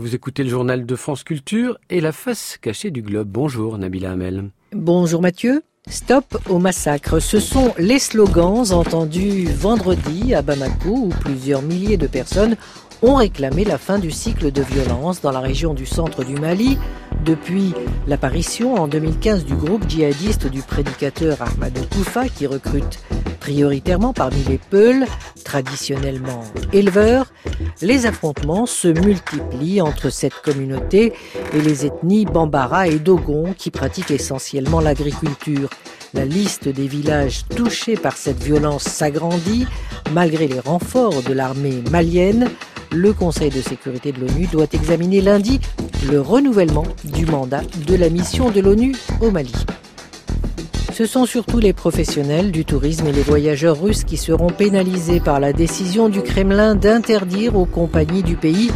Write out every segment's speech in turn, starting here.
Vous écoutez le journal de France Culture et la face cachée du globe. Bonjour Nabila Hamel. Bonjour Mathieu. Stop au massacre. Ce sont les slogans entendus vendredi à Bamako où plusieurs milliers de personnes ont réclamé la fin du cycle de violence dans la région du centre du Mali depuis l'apparition en 2015 du groupe djihadiste du prédicateur Ahmad Koufa qui recrute prioritairement parmi les Peuls, traditionnellement éleveurs, les affrontements se multiplient entre cette communauté et les ethnies Bambara et Dogon qui pratiquent essentiellement l'agriculture. La liste des villages touchés par cette violence s'agrandit malgré les renforts de l'armée malienne le Conseil de sécurité de l'ONU doit examiner lundi le renouvellement du mandat de la mission de l'ONU au Mali. Ce sont surtout les professionnels du tourisme et les voyageurs russes qui seront pénalisés par la décision du Kremlin d'interdire aux compagnies du pays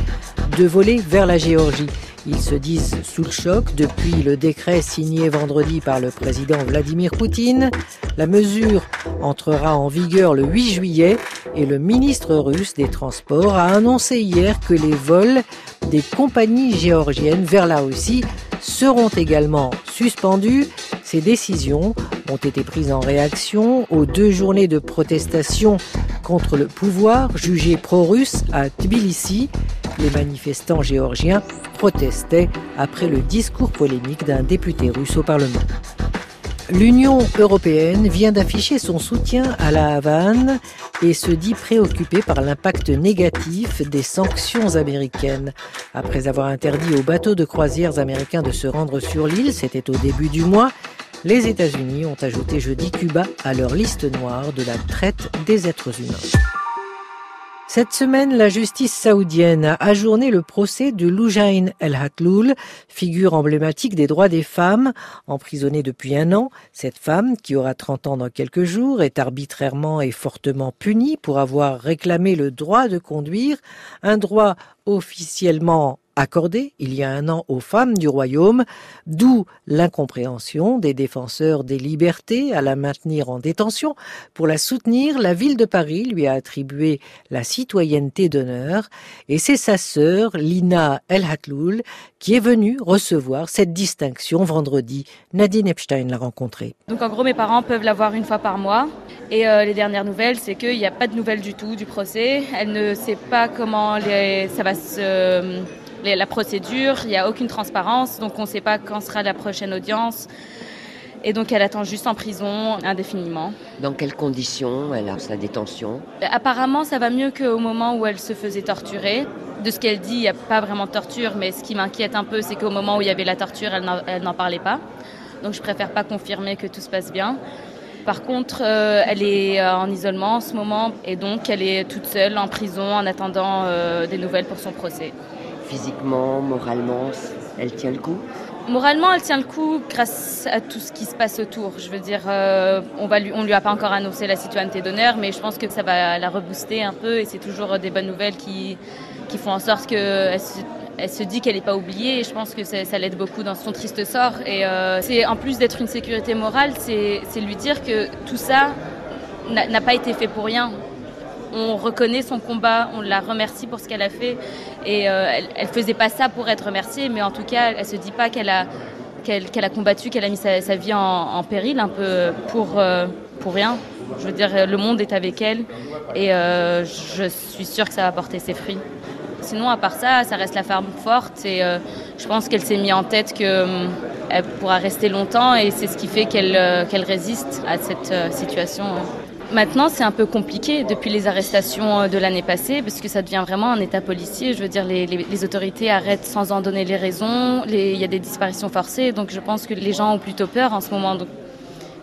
de voler vers la Géorgie. Ils se disent sous le choc depuis le décret signé vendredi par le président Vladimir Poutine. La mesure entrera en vigueur le 8 juillet et le ministre russe des Transports a annoncé hier que les vols des compagnies géorgiennes vers la Russie seront également suspendus. Ces décisions ont été prises en réaction aux deux journées de protestation contre le pouvoir jugé pro-russe à Tbilissi. Les manifestants géorgiens protestaient après le discours polémique d'un député russe au Parlement. L'Union européenne vient d'afficher son soutien à la Havane et se dit préoccupée par l'impact négatif des sanctions américaines. Après avoir interdit aux bateaux de croisières américains de se rendre sur l'île, c'était au début du mois, les États-Unis ont ajouté jeudi Cuba à leur liste noire de la traite des êtres humains. Cette semaine, la justice saoudienne a ajourné le procès de Loujain El Hatloul, figure emblématique des droits des femmes, emprisonnée depuis un an. Cette femme, qui aura 30 ans dans quelques jours, est arbitrairement et fortement punie pour avoir réclamé le droit de conduire, un droit officiellement accordé il y a un an aux femmes du royaume, d'où l'incompréhension des défenseurs des libertés à la maintenir en détention. Pour la soutenir, la ville de Paris lui a attribué la citoyenneté d'honneur et c'est sa sœur, Lina El Hatloul, qui est venue recevoir cette distinction vendredi. Nadine Epstein l'a rencontrée. Donc en gros, mes parents peuvent l'avoir une fois par mois. Et euh, les dernières nouvelles, c'est qu'il n'y a pas de nouvelles du tout du procès. Elle ne sait pas comment ça va se la procédure, il n'y a aucune transparence, donc on ne sait pas quand sera la prochaine audience. Et donc elle attend juste en prison indéfiniment. Dans quelles conditions elle a sa détention? Apparemment ça va mieux qu'au moment où elle se faisait torturer. De ce qu'elle dit, il n'y a pas vraiment de torture, mais ce qui m'inquiète un peu, c'est qu'au moment où il y avait la torture, elle n'en parlait pas. Donc je préfère pas confirmer que tout se passe bien. Par contre, euh, elle est euh, en isolement en ce moment et donc elle est toute seule en prison en attendant euh, des nouvelles pour son procès physiquement, moralement, elle tient le coup Moralement, elle tient le coup grâce à tout ce qui se passe autour. Je veux dire, euh, on va lui, a pas encore annoncé la citoyenneté d'honneur, mais je pense que ça va la rebooster un peu et c'est toujours des bonnes nouvelles qui, font en sorte qu'elle se, elle se dit qu'elle n'est pas oubliée et je pense que ça, l'aide beaucoup dans son triste sort. Et euh, c'est en plus d'être une sécurité morale, c'est lui dire que tout ça n'a pas été fait pour rien on reconnaît son combat, on la remercie pour ce qu'elle a fait. Et euh, elle, ne faisait pas ça pour être remerciée, mais en tout cas, elle se dit pas qu'elle a qu'elle a combattu, qu'elle a mis sa, vie en, péril un peu pour euh, pour rien. Je veux dire, le monde est avec elle et euh, je suis sûre que ça va porter ses fruits. Sinon, à part ça, ça reste la femme forte et je pense qu'elle s'est mis en tête qu'elle pourra rester longtemps et c'est ce qui fait qu'elle qu'elle résiste à cette situation. Maintenant, c'est un peu compliqué depuis les arrestations euh, de l'année passée, parce que ça devient vraiment un état policier. Je veux dire, les, autorités arrêtent sans en donner les raisons. il y a des disparitions forcées, donc je pense que les gens ont plutôt peur en ce moment. Donc,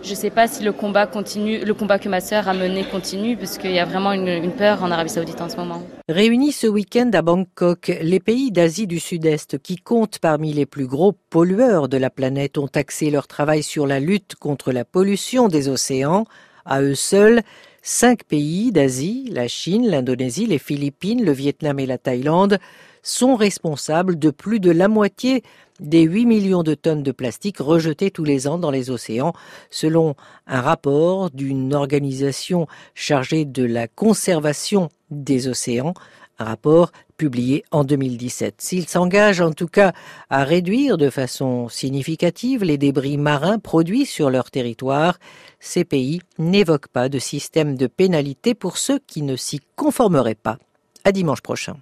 je ne sais pas si le combat continue, le combat que ma sœur a mené continue, parce qu'il y a vraiment une, peur en Arabie Saoudite en ce moment. Réunis ce week-end à Bangkok, les pays d'Asie du Sud-Est, qui comptent parmi les plus gros pollueurs de la planète, ont axé leur travail sur la lutte contre la pollution des océans à eux seuls, cinq pays d'Asie, la Chine, l'Indonésie, les Philippines, le Vietnam et la Thaïlande, sont responsables de plus de la moitié des 8 millions de tonnes de plastique rejetées tous les ans dans les océans, selon un rapport d'une organisation chargée de la conservation des océans, Un rapport publié en 2017. S'ils s'engagent en tout cas à réduire de façon significative les débris marins produits sur leur territoire, ces pays n'évoquent pas de système de pénalité pour ceux qui ne s'y conformeraient pas. À dimanche prochain.